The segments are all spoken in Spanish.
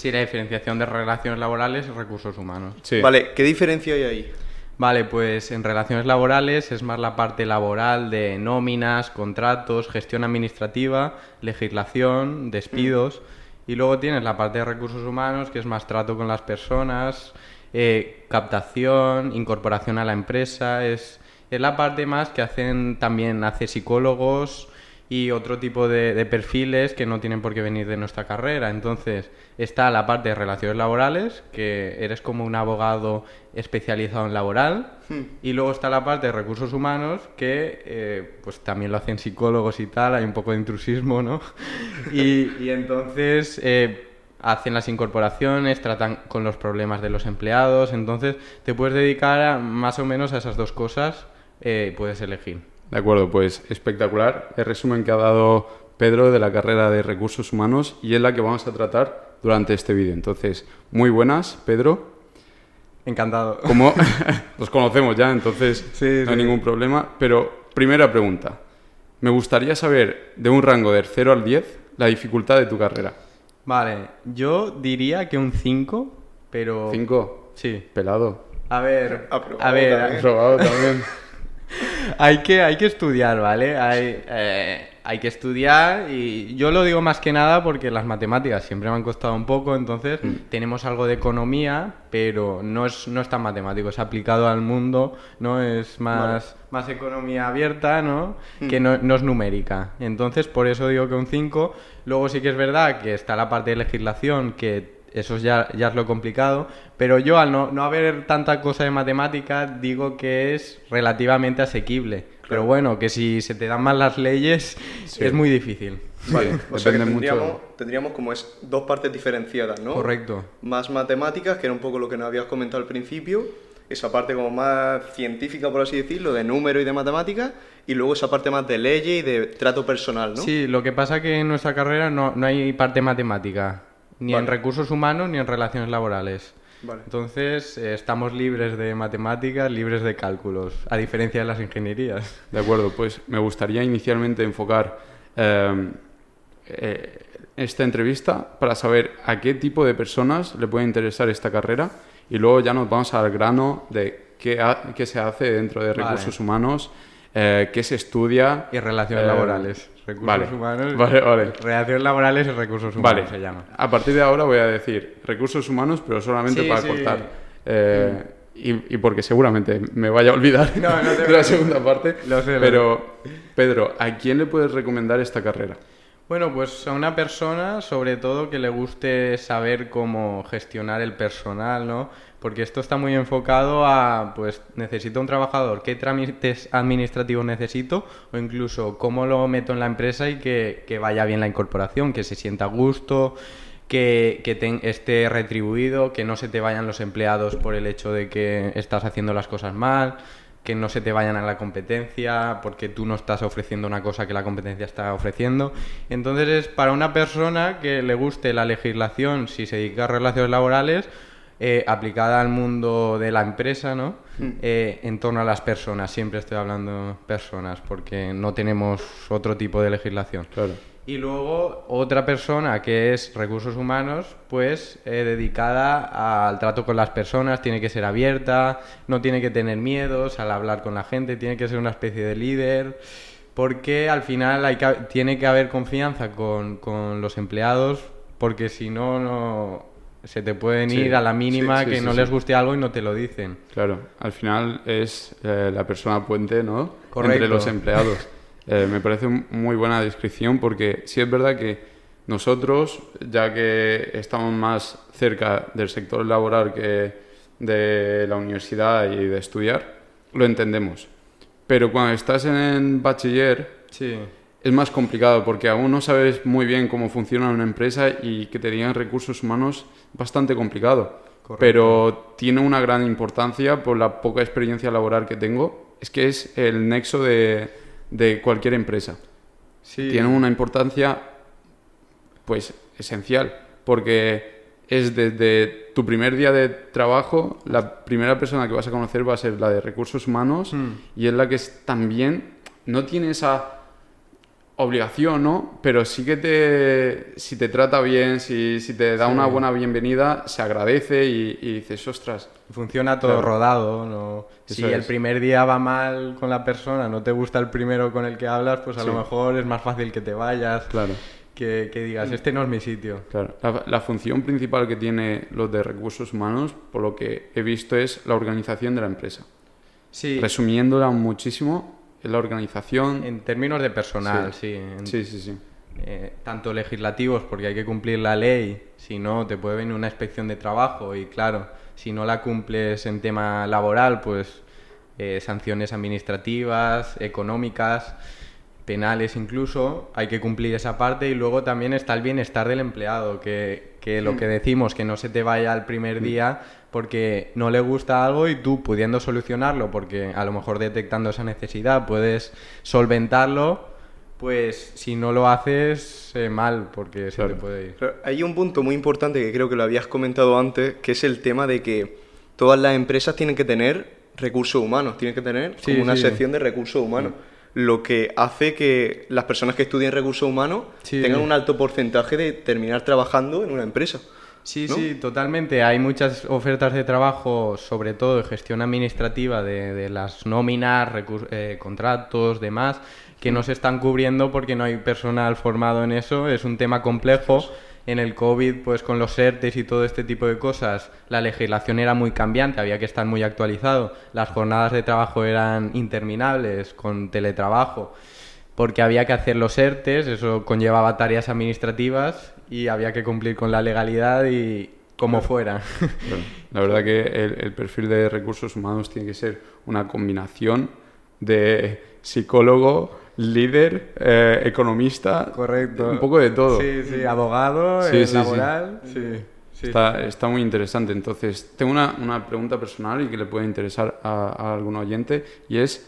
Sí, la diferenciación de relaciones laborales y recursos humanos. Sí. Vale, ¿qué diferencia hay ahí? Vale, pues en relaciones laborales es más la parte laboral de nóminas, contratos, gestión administrativa, legislación, despidos. Y luego tienes la parte de recursos humanos, que es más trato con las personas, eh, captación, incorporación a la empresa. Es, es la parte más que hacen también hace psicólogos y otro tipo de, de perfiles que no tienen por qué venir de nuestra carrera. Entonces, está la parte de relaciones laborales, que eres como un abogado especializado en laboral, y luego está la parte de recursos humanos, que eh, pues también lo hacen psicólogos y tal, hay un poco de intrusismo, ¿no? y, y entonces eh, hacen las incorporaciones, tratan con los problemas de los empleados, entonces te puedes dedicar a- más o menos a esas dos cosas, eh, puedes elegir. De acuerdo, pues espectacular el resumen que ha dado Pedro de la carrera de recursos humanos y es la que vamos a tratar durante este vídeo. Entonces, muy buenas, Pedro. Encantado. Como nos conocemos ya, entonces Sí, no hay sí. ningún problema. Pero, primera pregunta. Me gustaría saber, de un rango del 0 al 10, la dificultad de tu carrera. Vale, yo diría que un 5, pero... 5. Sí. Pelado. A ver, Aprobado a ver, también. hay que, hay que estudiar, ¿vale? Hay, eh, hay que estudiar y yo lo digo más que nada porque las matemáticas siempre me han costado un poco, entonces tenemos algo de economía, pero no es, no es tan matemático, es aplicado al mundo, ¿no? Es más, más economía abierta, ¿no? Que no, no es numérica. Entonces, por eso digo que un 5. Luego sí que es verdad que está la parte de legislación que eso ya, ya es lo complicado, pero yo al no, no haber tanta cosa de matemática digo que es relativamente asequible. Pero bueno, que si se te dan mal las leyes es muy difícil. Vale, o sea que depende tendríamos, mucho. tendríamos como es dos partes diferenciadas, ¿no? Correcto. Más matemáticas, que era un poco lo que nos habías comentado al principio, esa parte como más científica, por así decirlo, de número y de matemáticas, y luego esa parte más de leyes y de trato personal, ¿no? Sí, lo que pasa que en nuestra carrera no, no hay parte matemática, ni en recursos humanos ni en relaciones laborales. Vale. Entonces eh, estamos libres de matemáticas, libres de cálculos, a diferencia de las ingenierías. De acuerdo, pues me gustaría inicialmente enfocar eh, eh, esta entrevista para saber a qué tipo de personas le puede interesar esta carrera y luego ya nos vamos al grano de qué, ha- qué se hace dentro de Vale. recursos humanos, qué se estudia. Y relaciones laborales. Recursos vale, humanos. Vale, vale. Relaciones laborales y recursos humanos Vale, se llama. a partir de ahora voy a decir recursos humanos, pero solamente Sí, para sí. cortar. Eh, y, y porque seguramente me vaya a olvidar No, no te de la segunda parte. Lo sé, pero, Pedro, ¿a quién le puedes recomendar esta carrera? Bueno, pues a una persona, sobre todo, que le guste saber cómo gestionar el personal, ¿no? Porque esto está muy enfocado a, pues, necesito un trabajador, qué trámites administrativos necesito, o incluso cómo lo meto en la empresa y que, que vaya bien la incorporación, que se sienta a gusto, que, que esté retribuido, que no se te vayan los empleados por el hecho de que estás haciendo las cosas mal, que no se te vayan a la competencia porque tú no estás ofreciendo una cosa que la competencia está ofreciendo. Entonces es para una persona que le guste la legislación si se dedica a relaciones laborales eh, aplicada al mundo de la empresa, ¿no? Eh, en torno a las personas. Siempre estoy hablando personas porque no tenemos otro tipo de legislación. Claro. Y luego otra persona que es recursos humanos, pues eh, dedicada al trato con las personas, tiene que ser abierta, no tiene que tener miedos al hablar con la gente, tiene que ser una especie de líder, porque al final hay que, tiene que haber confianza con, con los empleados, porque si no, no se te pueden Sí, ir a la mínima sí, sí, que no les guste algo y no te lo dicen. Claro, al final es eh, la persona puente, ¿no? Correcto. Entre los empleados. Eh, me parece muy buena descripción porque sí es verdad que nosotros, ya que estamos más cerca del sector laboral que de la universidad y de estudiar, lo entendemos. Pero cuando estás en bachiller Sí. es más complicado porque aún no sabes muy bien cómo funciona una empresa y que te digan recursos humanos bastante complicado. Correcto. Pero tiene una gran importancia por la poca experiencia laboral que tengo. Es que es el nexo de, de cualquier empresa. Sí. Tiene una importancia pues esencial porque es desde tu primer día de trabajo la primera persona que vas a conocer va a ser la de recursos humanos Hmm. y es la que es también no tiene esa obligación, ¿no? Pero sí que te, si te trata bien, si, si te da una buena bienvenida, se agradece y, y dices, ostras. Funciona todo Claro. rodado, ¿no? Si el primer día va mal con la persona, no te gusta el primero con el que hablas, pues a Sí. lo mejor es más fácil que te vayas, Claro. que, que digas, este no es mi sitio. Claro. La, la función principal que tiene los de recursos humanos, por lo que he visto, es la organización de la empresa. Sí, Resumiéndola muchísimo, es la organización. en términos de personal, sí. en- Sí, sí, sí. eh, tanto legislativos, porque hay que cumplir la ley, si no, te puede venir una inspección de trabajo y claro, si no la cumples en tema laboral, pues eh, sanciones administrativas, económicas, penales incluso, hay que cumplir esa parte y luego también está el bienestar del empleado, que, que lo que decimos, que no se te vaya al primer día porque no le gusta algo y tú pudiendo solucionarlo, porque a lo mejor detectando esa necesidad puedes solventarlo, pues si no lo haces, eh, mal, porque se te puede ir. Claro, Hay un punto muy importante que creo que lo habías comentado antes, que es el tema de que todas las empresas tienen que tener recursos humanos, tienen que tener Sí, como una sí. sección de recursos humanos. Lo que hace que las personas que estudien recursos humanos Sí. tengan un alto porcentaje de terminar trabajando en una empresa. Sí, ¿no? sí, totalmente. Hay muchas ofertas de trabajo, sobre todo de gestión administrativa, de, de las nóminas, eh, contratos, demás, que no se están cubriendo porque no hay personal formado en eso. Es un tema complejo. En el COVID, pues con los ERTES y todo este tipo de cosas, la legislación era muy cambiante, había que estar muy actualizado. Las jornadas de trabajo eran interminables, con teletrabajo porque había que hacer los ERTES, eso conllevaba tareas administrativas y había que cumplir con la legalidad y como fuera. La verdad que el, el perfil de recursos humanos tiene que ser una combinación de psicólogo, líder, eh, economista, Correcto. un poco de todo. Sí, sí, abogado, Sí, eh, sí, laboral, sí. Está, está muy interesante. Entonces, tengo una, una pregunta personal y que le puede interesar a, a algún oyente y es,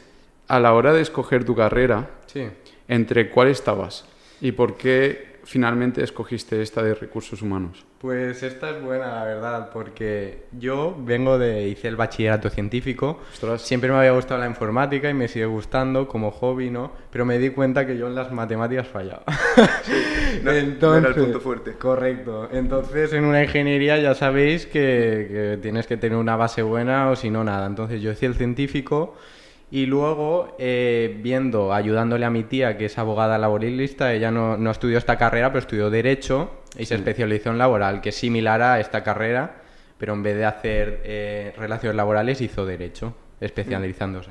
a la hora de escoger tu carrera, sí. ¿entre cuál estabas? ¿Y por qué finalmente escogiste esta de recursos humanos? Pues esta es buena, la verdad, porque yo vengo de, hice el bachillerato científico, Ostras. siempre me había gustado la informática y me sigue gustando como hobby, ¿no? Pero me di cuenta que yo en las matemáticas fallaba. no- no era el punto fuerte. Correcto. Entonces, en una ingeniería ya sabéis que, que tienes que tener una base buena o si no, nada. Entonces, yo hice el científico y luego, eh, viendo, ayudándole a mi tía, que es abogada laboralista, ella no, no estudió esta carrera, pero estudió Derecho y se especializó en laboral, que es similar a esta carrera, pero en vez de hacer eh, relaciones laborales, hizo Derecho, especializándose.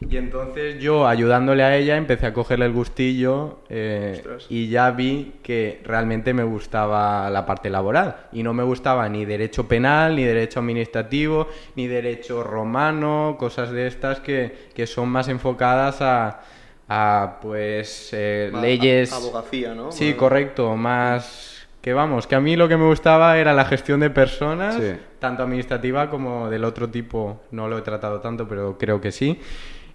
Y entonces yo, ayudándole a ella, empecé a cogerle el gustillo eh, y ya vi que realmente me gustaba la parte laboral. Y no me gustaba ni derecho penal, ni derecho administrativo, ni derecho romano, cosas de estas que, que son más enfocadas a, a, pues, eh, Más leyes... a- Abogacía, ¿no? Sí, correcto, más... Que vamos, que a mí lo que me gustaba era la gestión de personas, Sí. tanto administrativa como del otro tipo. No lo he tratado tanto, pero creo que sí.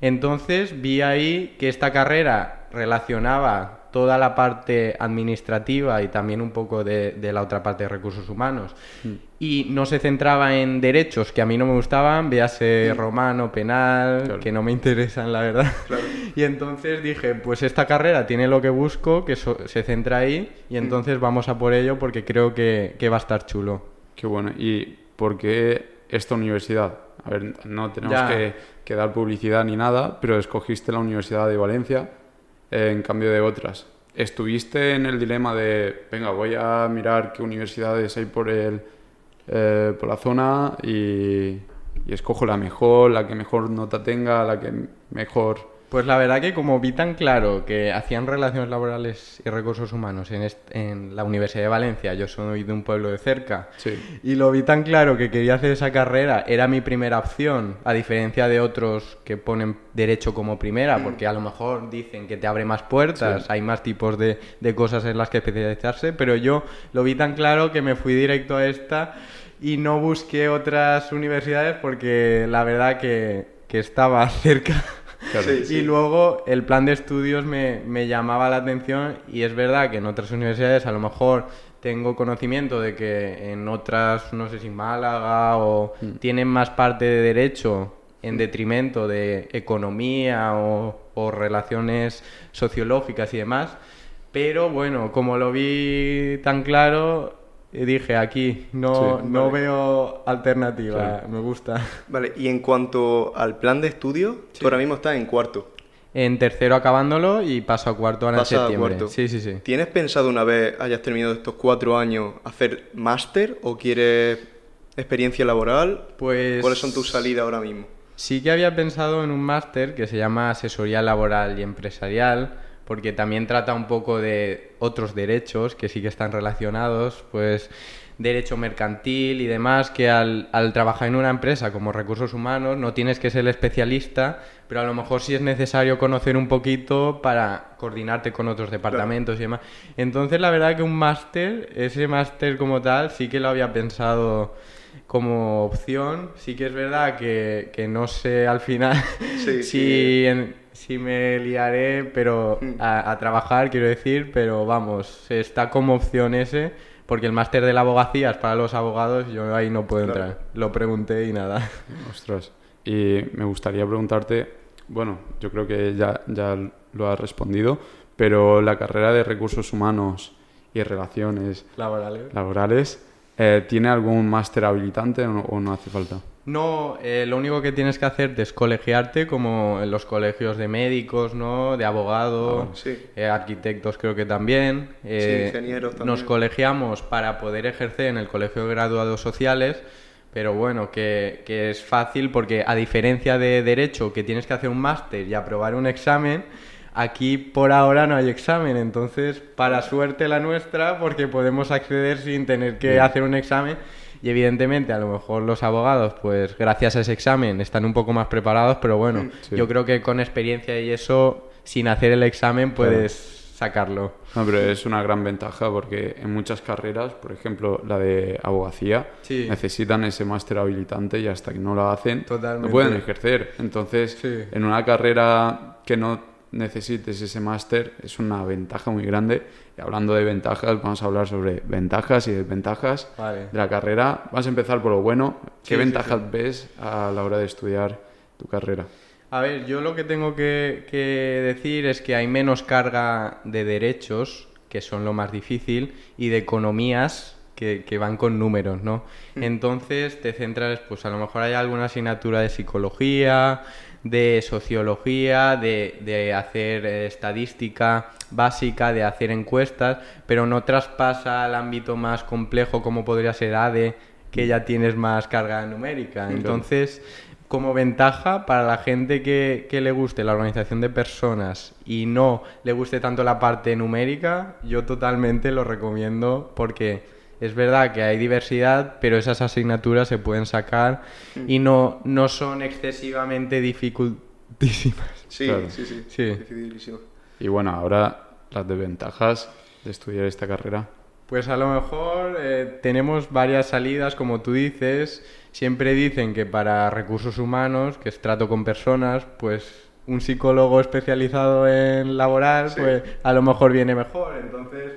Entonces vi ahí que esta carrera relacionaba toda la parte administrativa y también un poco de, de la otra parte de recursos humanos. Y no se centraba en derechos que a mí no me gustaban, véase romano, penal, Claro. que no me interesan, la verdad. Y entonces dije, pues esta carrera tiene lo que busco, que so- se centra ahí, y entonces vamos a por ello porque creo que, que va a estar chulo. Qué bueno. ¿Y por qué esta universidad? A ver, no tenemos Ya. que, que dar publicidad ni nada, pero escogiste la Universidad de Valencia eh, en cambio de otras. ¿Estuviste en el dilema de, venga, voy a mirar qué universidades hay por, el, eh, por la zona y, y escojo la mejor, la que mejor nota tenga, la que mejor... Pues la verdad que como vi tan claro que hacían relaciones laborales y recursos humanos en, la Universidad de Valencia, yo soy de un pueblo de cerca, Sí. y lo vi tan claro que quería hacer esa carrera, era mi primera opción, a diferencia de otros que ponen derecho como primera, porque a lo mejor dicen que te abre más puertas, Sí. hay más tipos de, de cosas en las que especializarse, pero yo lo vi tan claro que me fui directo a esta y no busqué otras universidades porque la verdad que, que estaba cerca. Claro. Sí, sí. Y luego el plan de estudios me, me llamaba la atención y es verdad que en otras universidades a lo mejor tengo conocimiento de que en otras, no sé si Málaga o tienen más parte de derecho en detrimento de economía o, o relaciones sociológicas y demás. Pero bueno, como lo vi tan claro, dije aquí, no, Sí, no vale. veo alternativa, me gusta. Vale, y en cuanto al plan de estudio, tú ahora mismo estás en cuarto. En tercero acabándolo y paso a cuarto ahora en Pasas a septiembre. cuarto. Sí, sí, sí. ¿Tienes pensado una vez hayas terminado estos cuatro años hacer máster o quieres experiencia laboral? Pues ¿Cuáles son tus salidas ahora mismo? Sí que había pensado en un máster que se llama Asesoría Laboral y Empresarial, porque también trata un poco de otros derechos que sí que están relacionados, pues derecho mercantil y demás, que al, al trabajar en una empresa como recursos humanos no tienes que ser el especialista, pero a lo mejor sí es necesario conocer un poquito para coordinarte con otros departamentos y demás. Entonces la verdad que un máster, ese máster como tal, sí que lo había pensado como opción. Sí que es verdad que, que no sé al final Sí, si, sí. en- si me liaré pero Mm. a, a trabajar, quiero decir, pero vamos, está como opción ese, porque el máster de la abogacía es para los abogados, yo ahí no puedo Claro. entrar. Lo pregunté y nada. Ostras. Y me gustaría preguntarte, bueno, yo creo que ya, ya lo has respondido, pero la carrera de recursos humanos y relaciones Laborales. laborales, eh, ¿tiene algún máster habilitante o no, o no hace falta? No, eh, lo único que tienes que hacerte es colegiarte como en los colegios de médicos, ¿no? De abogados, Ah, sí. eh, arquitectos creo que también. eh, ingenieros también. Nos colegiamos para poder ejercer en el Colegio de Graduados Sociales, pero bueno, que, que es fácil porque a diferencia de Derecho, que tienes que hacer un máster y aprobar un examen, aquí por ahora no hay examen, entonces para suerte la nuestra porque podemos acceder sin tener que hacer un examen y evidentemente a lo mejor los abogados pues gracias a ese examen están un poco más preparados, pero bueno, Sí. yo creo que con experiencia y eso sin hacer el examen puedes sacarlo. No, pero es una gran ventaja porque en muchas carreras, por ejemplo la de abogacía, Sí. necesitan ese máster habilitante y hasta que no lo hacen Totalmente. no pueden ejercer. Entonces, Sí. en una carrera que no necesites ese máster es una ventaja muy grande. Y hablando de ventajas, vamos a hablar sobre ventajas y desventajas Vale. de la carrera. Vamos a empezar por lo bueno. ¿Qué Sí, sí, ventajas sí. ves a la hora de estudiar tu carrera? A ver, yo lo que tengo que, que decir es que hay menos carga de derechos, que son lo más difícil, y de economías que, que van con números, ¿no? Entonces te centras, pues a lo mejor hay alguna asignatura de psicología, de sociología, de, de hacer eh, estadística básica, de hacer encuestas, pero no traspasa al ámbito más complejo como podría ser ADE, que ya tienes más carga numérica. Entonces, como ventaja para la gente que, que le guste la organización de personas y no le guste tanto la parte numérica, yo totalmente lo recomiendo porque es verdad que hay diversidad, pero esas asignaturas se pueden sacar y no, no son excesivamente dificultísimas. Sí, Claro. sí, sí. Y bueno, ahora las desventajas de estudiar esta carrera. Pues a lo mejor eh, tenemos varias salidas, como tú dices. Siempre dicen que para recursos humanos, que es trato con personas, pues un psicólogo especializado en laboral, Sí. pues a lo mejor viene mejor. Entonces,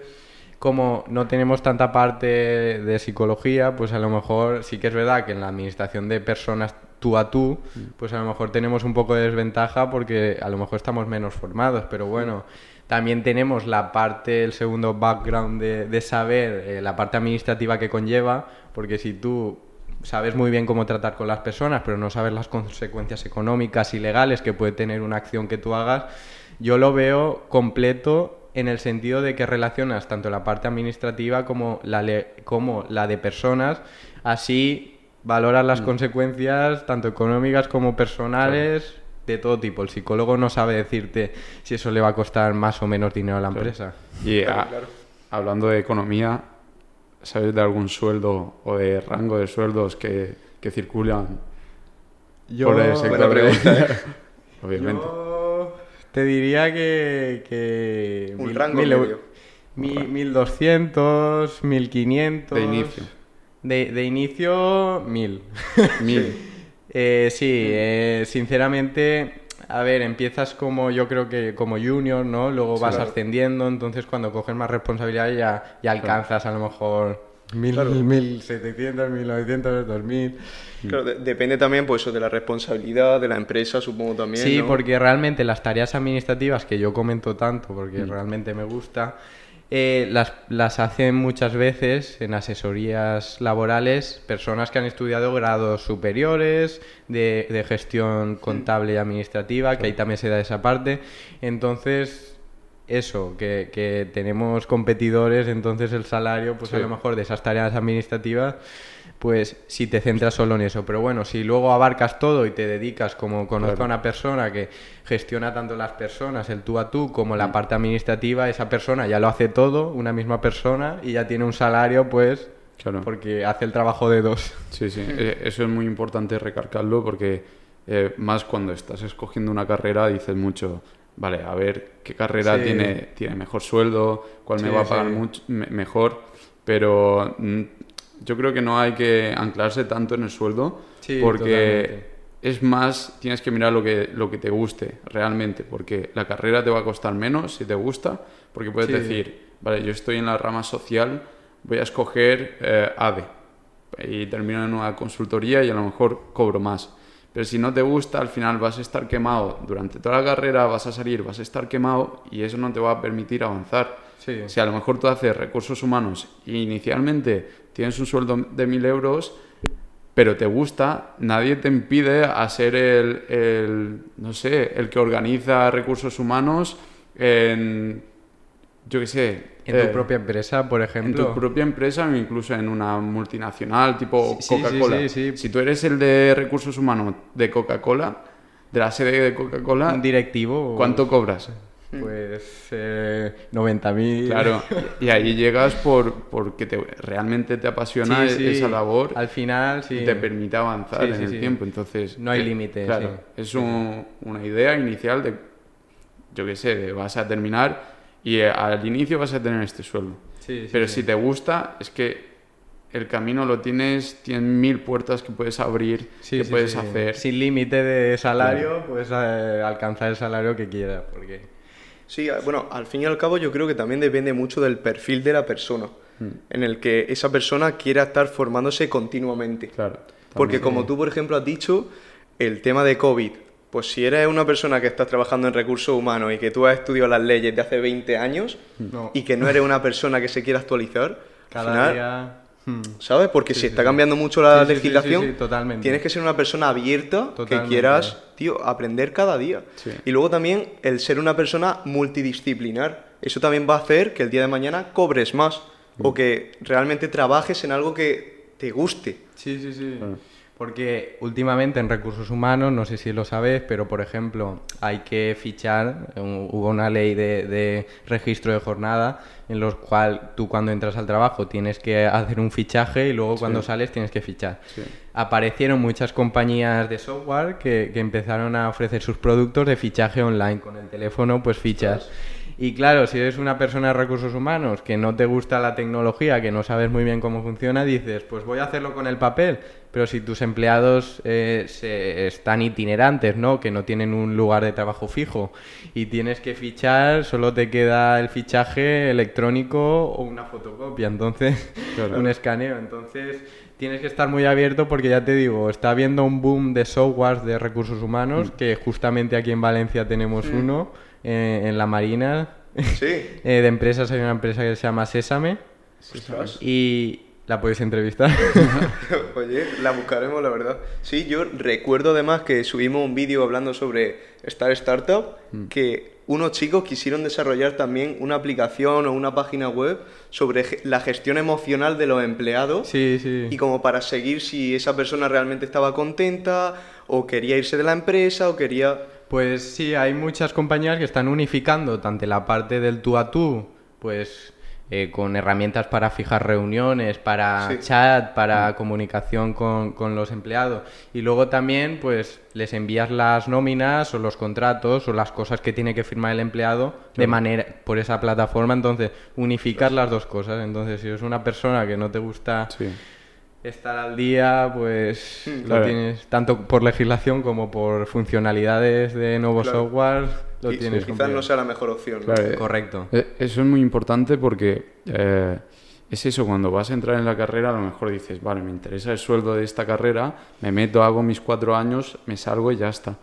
como no tenemos tanta parte de psicología, pues a lo mejor sí que es verdad que en la administración de personas tú a tú, pues a lo mejor tenemos un poco de desventaja porque a lo mejor estamos menos formados, pero bueno, también tenemos la parte, el segundo background de, de saber eh, la parte administrativa que conlleva, porque si tú sabes muy bien cómo tratar con las personas, pero no sabes las consecuencias económicas y legales que puede tener una acción que tú hagas, yo lo veo completo en el sentido de que relacionas tanto la parte administrativa como la, le- como la de personas, así valoras las consecuencias tanto económicas como personales de todo tipo. El psicólogo no sabe decirte si eso le va a costar más o menos dinero a la empresa. Y Claro, a- claro. hablando de economía, ¿sabes de algún sueldo o de rango de sueldos que, que circulan por el sector? Buena de- pregunta, ¿eh? Obviamente. Yo te diría que... que Un mil- rango mil medio. mi- 1200, 1500... De inicio. De, de inicio, 1000. Mil. Eh, sí, eh, sinceramente, a ver, empiezas como yo creo que como junior, ¿no? Luego vas claro. ascendiendo, entonces cuando coges más responsabilidad ya, ya alcanzas a lo mejor Mil, Claro. 1700, 1900, 2000. Claro, de- depende también pues, de la responsabilidad de la empresa, supongo también. Sí, ¿no? porque realmente las tareas administrativas que yo comento tanto, porque realmente me gusta, eh, las, las hacen muchas veces en asesorías laborales personas que han estudiado grados superiores de, de gestión contable y administrativa, que ahí también se da esa parte. Entonces, eso, que, que tenemos competidores, entonces el salario, pues a lo mejor de esas tareas administrativas, pues si te centras solo en eso. Pero bueno, si luego abarcas todo y te dedicas, como conozco Claro. a una persona que gestiona tanto las personas, el tú a tú, como la parte administrativa, esa persona ya lo hace todo, una misma persona, y ya tiene un salario, pues, Claro. porque hace el trabajo de dos. Sí, sí, eh, eso es muy importante recalcarlo porque eh, más cuando estás escogiendo una carrera dices mucho, vale, a ver qué carrera Sí. tiene, tiene mejor sueldo, cuál me va a pagar sí. mucho, me- mejor, pero mm, yo creo que no hay que anclarse tanto en el sueldo porque totalmente. es más, tienes que mirar lo que, lo que te guste realmente, porque la carrera te va a costar menos si te gusta, porque puedes decir, vale, yo estoy en la rama social, voy a escoger eh, ADE y termino en una consultoría y a lo mejor cobro más. Pero si no te gusta, al final vas a estar quemado durante toda la carrera, vas a salir, vas a estar quemado y eso no te va a permitir avanzar. Sí. Si a lo mejor tú haces recursos humanos y inicialmente tienes un sueldo de mil euros, pero te gusta, nadie te impide a ser el, el, no sé, el que organiza recursos humanos en, yo qué sé, En tu eh, propia empresa, por en ejemplo. tu propia empresa o incluso en una multinacional tipo Sí, Coca-Cola. sí, sí, sí. Si tú eres el de recursos humanos de Coca-Cola, de la sede de Coca-Cola, un directivo. ¿cuánto cobras? Pues eh, 90.000. Claro, y ahí llegas por porque te, realmente te apasiona esa labor Al final, sí. y te permite avanzar en el tiempo. Entonces, No hay eh, límite, Claro, es un- una idea inicial de, yo qué sé, vas a terminar y eh, al inicio vas a tener este sueldo. Sí, sí, Pero sí. si te gusta, es que el camino lo tienes, tienes mil puertas que puedes abrir, Sí, que sí, puedes sí. hacer. Sin límite de salario, puedes eh, alcanzar el salario que quieras. Porque... Sí, bueno, al fin y al cabo yo creo que también depende mucho del perfil de la persona, Mm. en el que esa persona quiera estar formándose continuamente. Claro. Porque como tú, por ejemplo, has dicho, el tema de COVID, pues si eres una persona que estás trabajando en recursos humanos y que tú has estudiado las leyes de hace 20 años No. y que no eres una persona que se quiera actualizar, Cada al final, día... hmm. ¿sabes? Porque Sí, si sí, está sí. cambiando mucho la Sí, sí, sí, legislación, sí, sí, totalmente. tienes que ser una persona abierta que Totalmente. quieras, tío, aprender cada día. Sí. Y luego también el ser una persona multidisciplinar. Eso también va a hacer que el día de mañana cobres más Mm. o que realmente trabajes en algo que te guste. Sí, sí, sí. Claro. Porque últimamente en recursos humanos, no sé si lo sabes, pero por ejemplo, hay que fichar, eh, hubo una ley de, de registro de jornada en los cual tú cuando entras al trabajo tienes que hacer un fichaje y luego cuando sales tienes que fichar. Sí. Aparecieron muchas compañías de software que, que empezaron a ofrecer sus productos de fichaje online. Con el teléfono pues fichas. Y claro, si eres una persona de recursos humanos que no te gusta la tecnología, que no sabes muy bien cómo funciona, dices, pues voy a hacerlo con el papel. Pero si tus empleados eh, se, están itinerantes, ¿no? Que no tienen un lugar de trabajo fijo y tienes que fichar, solo te queda el fichaje electrónico o una fotocopia, entonces, Claro. un escaneo. Entonces, tienes que estar muy abierto porque ya te digo, está habiendo un boom de softwares de recursos humanos, que justamente aquí en Valencia tenemos uno, eh, en la Marina. Sí. Eh, de empresas hay una empresa que se llama Sésame Ostras. y la podéis entrevistar. Oye, la buscaremos, la verdad. Sí, yo recuerdo además que subimos un vídeo hablando sobre Star Startup, Mm. que unos chicos quisieron desarrollar también una aplicación o una página web sobre la gestión emocional de los empleados sí, sí. y como para seguir si esa persona realmente estaba contenta o quería irse de la empresa o quería... Pues sí, hay muchas compañías que están unificando tanto la parte del tú a tú, pues eh, con herramientas para fijar reuniones, para Sí. chat, para comunicación con, con los empleados. Y luego también, pues les envías las nóminas o los contratos o las cosas que tiene que firmar el empleado de manera por esa plataforma. Entonces, unificar las dos cosas. Entonces, si eres una persona que no te gusta. Estar al día, pues lo Claro. tienes tanto por legislación como por funcionalidades de nuevo Claro. software, lo quizás tienes no complicado. sea la mejor opción. ¿no? Claro, eh, Correcto. eh, Eso es muy importante porque eh, es eso, cuando vas a entrar en la carrera a lo mejor dices, vale, me interesa el sueldo de esta carrera, me meto, hago mis cuatro años, me salgo y ya está.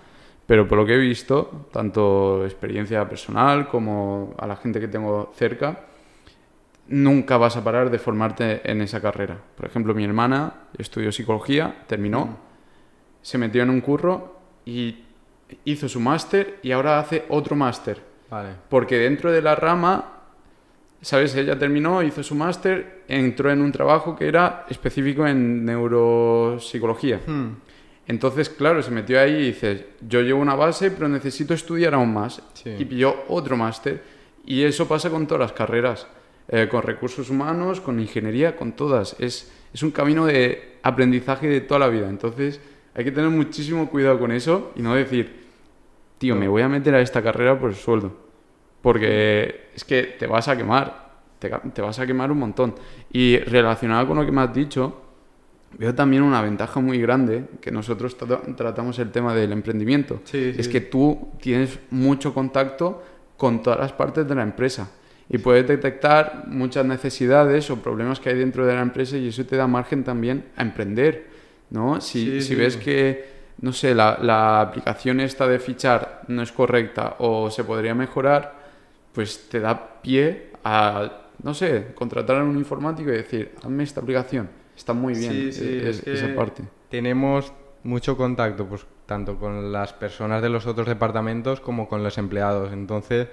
Pero por lo que he visto, tanto experiencia personal como a la gente que tengo cerca, nunca vas a parar de formarte en esa carrera. Por ejemplo, mi hermana estudió psicología, terminó, se metió en un curro y hizo su máster y ahora hace otro máster. Vale. Porque dentro de la rama, ¿sabes? Ella terminó, hizo su máster, entró en un trabajo que era específico en neuropsicología. Entonces, claro, se metió ahí y dices, yo llevo una base, pero necesito estudiar aún más. Sí. Y pilló otro máster. Y eso pasa con todas las carreras, eh, con recursos humanos, con ingeniería, con todas. Es, es un camino de aprendizaje de toda la vida. Entonces, hay que tener muchísimo cuidado con eso y no decir, tío, me voy a meter a esta carrera por el sueldo. Porque es que te vas a quemar, te, te vas a quemar un montón. Y relacionado con lo que me has dicho, veo también una ventaja muy grande, que nosotros tra- tratamos el tema del emprendimiento. Sí, es sí. que tú tienes mucho contacto con todas las partes de la empresa y puedes detectar muchas necesidades o problemas que hay dentro de la empresa y eso te da margen también a emprender, ¿no? Si, Sí, si sí. ves que, no sé, la, la aplicación esta de fichar no es correcta o se podría mejorar, pues te da pie a, no sé, contratar a un informático y decir, hazme esta aplicación, está muy bien Sí, sí, e- es es- que esa parte. Tenemos mucho contacto, pues tanto con las personas de los otros departamentos como con los empleados. Entonces,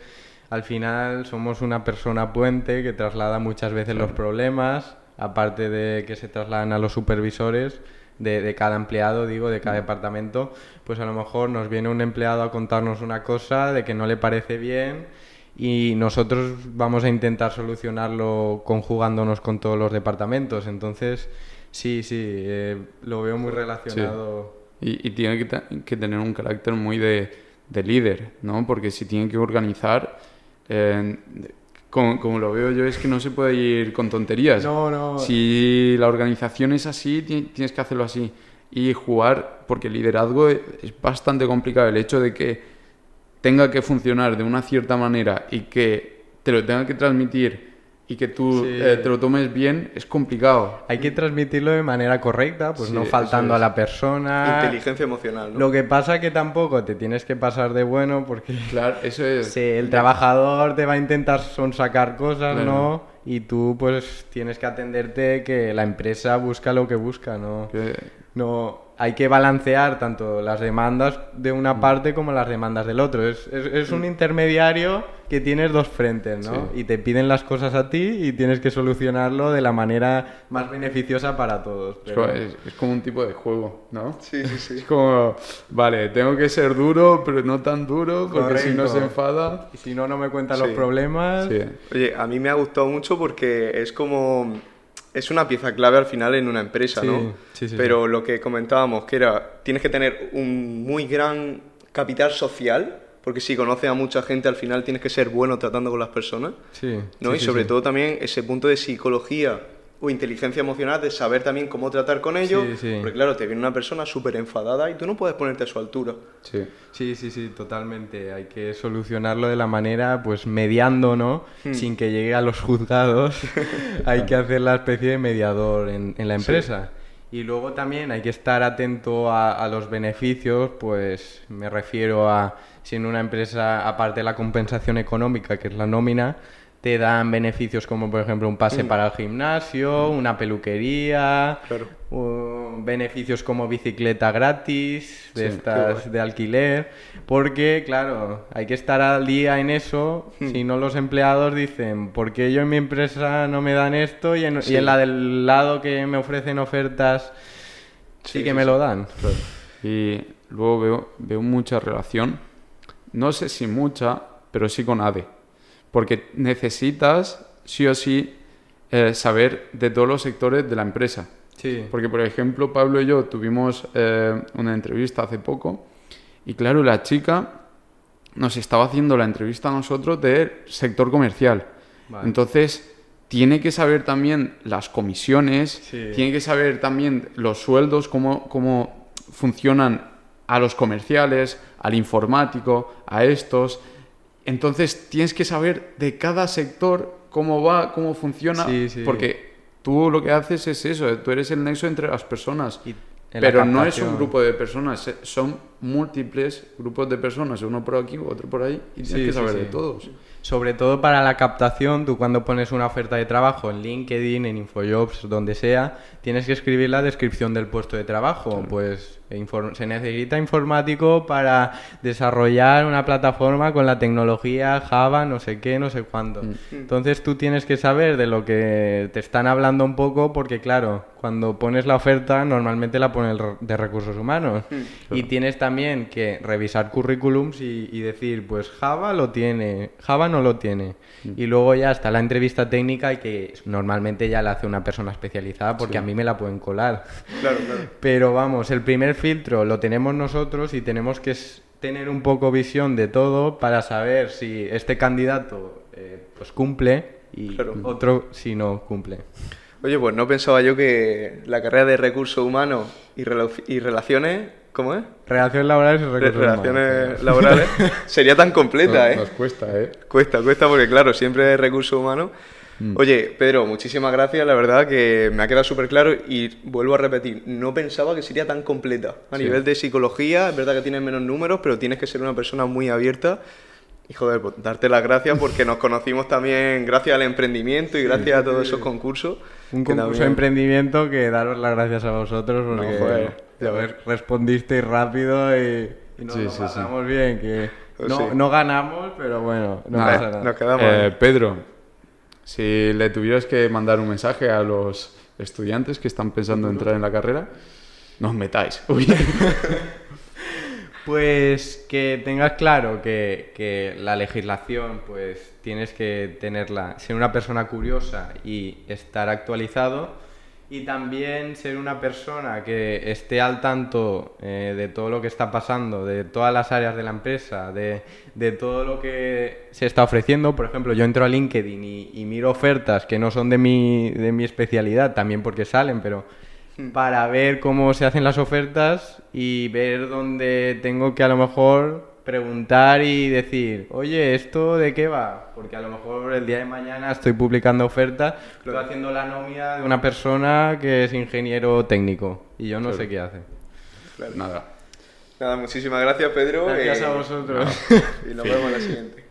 al final somos una persona puente que traslada muchas veces los problemas, aparte de que se trasladan a los supervisores de, de cada empleado, digo, de cada departamento, pues a lo mejor nos viene un empleado a contarnos una cosa de que no le parece bien y nosotros vamos a intentar solucionarlo conjugándonos con todos los departamentos. Entonces, sí, sí, eh, lo veo muy relacionado. Y, y tiene que, tener un carácter muy de, de líder, ¿no? Porque si tiene que organizar, eh, como, como lo veo yo, es que no se puede ir con tonterías. No, no. Si la organización es así, ti- tienes que hacerlo así. Y jugar, porque el liderazgo es bastante complicado. El hecho de que tenga que funcionar de una cierta manera y que te lo tenga que transmitir y que tú Sí. eh, te lo tomes bien es complicado. Hay que transmitirlo de manera correcta, pues Sí, no faltando a la persona. Inteligencia emocional, ¿no? Lo que pasa que tampoco te tienes que pasar de bueno porque Claro, eso es. Sí, el trabajador te va a intentar sonsacar cosas, Claro. ¿no? Y tú pues tienes que atenderte que la empresa busca lo que busca, ¿no? que- No, hay que balancear tanto las demandas de Mm. una parte como las demandas del otro. Es, es- es un intermediario que tienes dos frentes, ¿no? Sí. Y te piden las cosas a ti y tienes que solucionarlo de la manera más beneficiosa para todos. Es pero- como, es- es como un tipo de juego, ¿no? Sí, sí, sí. Es como, vale, tengo que ser duro, pero no tan duro, porque si no Correcto. se enfada. Y si no, no me cuentan Sí. los problemas. Sí. Oye, a mí me ha gustado mucho porque es como... Es una pieza clave al final en una empresa, Sí, ¿no? sí, sí, Pero lo que comentábamos, que era, tienes que tener un muy gran capital social, porque si conoces a mucha gente, al final tienes que ser bueno tratando con las personas, Sí, ¿no? y sobre todo también ese punto de psicología o inteligencia emocional, de saber también cómo tratar con ellos, Sí, sí. porque claro, te viene una persona súper enfadada y tú no puedes ponerte a su altura. Sí. Sí, sí, sí, totalmente. Hay que solucionarlo de la manera, pues mediando, ¿no? Hmm. Sin que llegue a los juzgados. hay que hacer la especie de mediador en, en la empresa. Y luego también hay que estar atento a, a los beneficios, pues me refiero a si en una empresa, aparte de la compensación económica, que es la nómina, te dan beneficios como por ejemplo un pase para el gimnasio, una peluquería, Claro. o beneficios como bicicleta gratis, de Sí, estas de alquiler, porque claro, hay que estar al día en eso, Hmm. si no los empleados dicen, ¿por qué yo en mi empresa no me dan esto y en, y Sí. en la del lado que me ofrecen ofertas sí, Sí, que me lo dan? Y luego veo, veo mucha relación, no sé si mucha, pero sí con ADE. Porque necesitas, sí o sí, eh, saber de todos los sectores de la empresa. Sí. Porque, por ejemplo, Pablo y yo tuvimos eh, una entrevista hace poco y, claro, la chica nos estaba haciendo la entrevista a nosotros del sector comercial. Vale. Entonces, tiene que saber también las comisiones, Sí. tiene que saber también los sueldos, cómo, cómo funcionan a los comerciales, al informático, a estos. Entonces, tienes que saber de cada sector cómo va, cómo funciona, Sí, sí. porque tú lo que haces es eso, tú eres el nexo entre las personas. Y Pero no es un grupo de personas, eh, son múltiples grupos de personas, uno por aquí, otro por ahí, y tienes Sí, que saber sí. de todos. Sobre todo para la captación, tú cuando pones una oferta de trabajo en LinkedIn, en Infojobs, donde sea, tienes que escribir la descripción del puesto de trabajo. Pues infor- se necesita informático para desarrollar una plataforma con la tecnología Java, no sé qué, no sé cuándo. Entonces tú tienes que saber de lo que te están hablando un poco, porque claro, cuando pones la oferta, normalmente la pone el de recursos humanos. Y tienes también que revisar currículums y, y decir, pues Java lo tiene, Java no lo tiene. Y luego ya está la entrevista técnica y que normalmente ya la hace una persona especializada porque a mí me la pueden colar. Claro, claro. Pero vamos, el primer filtro lo tenemos nosotros y tenemos que tener un poco visión de todo para saber si este candidato eh, pues cumple y Claro. otro si no cumple. Oye, pues no pensaba yo que la carrera de recursos humanos y, rela- y relaciones, ¿cómo es? Relaciones laborales y Re- recursos relaciones humanos. laborales sería tan completa, ¿eh? Nos cuesta, ¿eh? Cuesta, cuesta porque claro, siempre es recursos humanos. Oye, Pedro, muchísimas gracias, la verdad que me ha quedado súper claro y vuelvo a repetir, no pensaba que sería tan completa. A Sí. nivel de psicología, es verdad que tienes menos números, pero tienes que ser una persona muy abierta. Y joder, pues, darte las gracias porque nos conocimos también gracias al emprendimiento y gracias a todos esos concursos. Un concurso de también- emprendimiento que daros las gracias a vosotros porque No, joder. Joder, respondisteis rápido y, y nos Sí, lo sí, sí. pasamos bien. Que Pues no, sí. no ganamos, pero bueno, no Nada, pasa nada. Nos quedamos. Eh. Pedro, si le tuvieras que mandar un mensaje a los estudiantes que están pensando entrar en la carrera, no os metáis. Uy. Pues que tengas claro que, que la legislación, pues tienes que tenerla, ser una persona curiosa y estar actualizado. Y también ser una persona que esté al tanto eh, de todo lo que está pasando, de todas las áreas de la empresa, de, de todo lo que se está ofreciendo. Por ejemplo, yo entro a LinkedIn y, y miro ofertas que no son de mi, de mi especialidad, también porque salen, pero para ver cómo se hacen las ofertas y ver dónde tengo que a lo mejor preguntar y decir, oye, ¿esto de qué va? Porque a lo mejor el día de mañana estoy publicando ofertas, estoy haciendo la nómina de una persona que es ingeniero técnico y yo no sé qué hace. Nada. Nada, muchísimas gracias, Pedro. Gracias eh, a vosotros. Y nos vemos en la siguiente.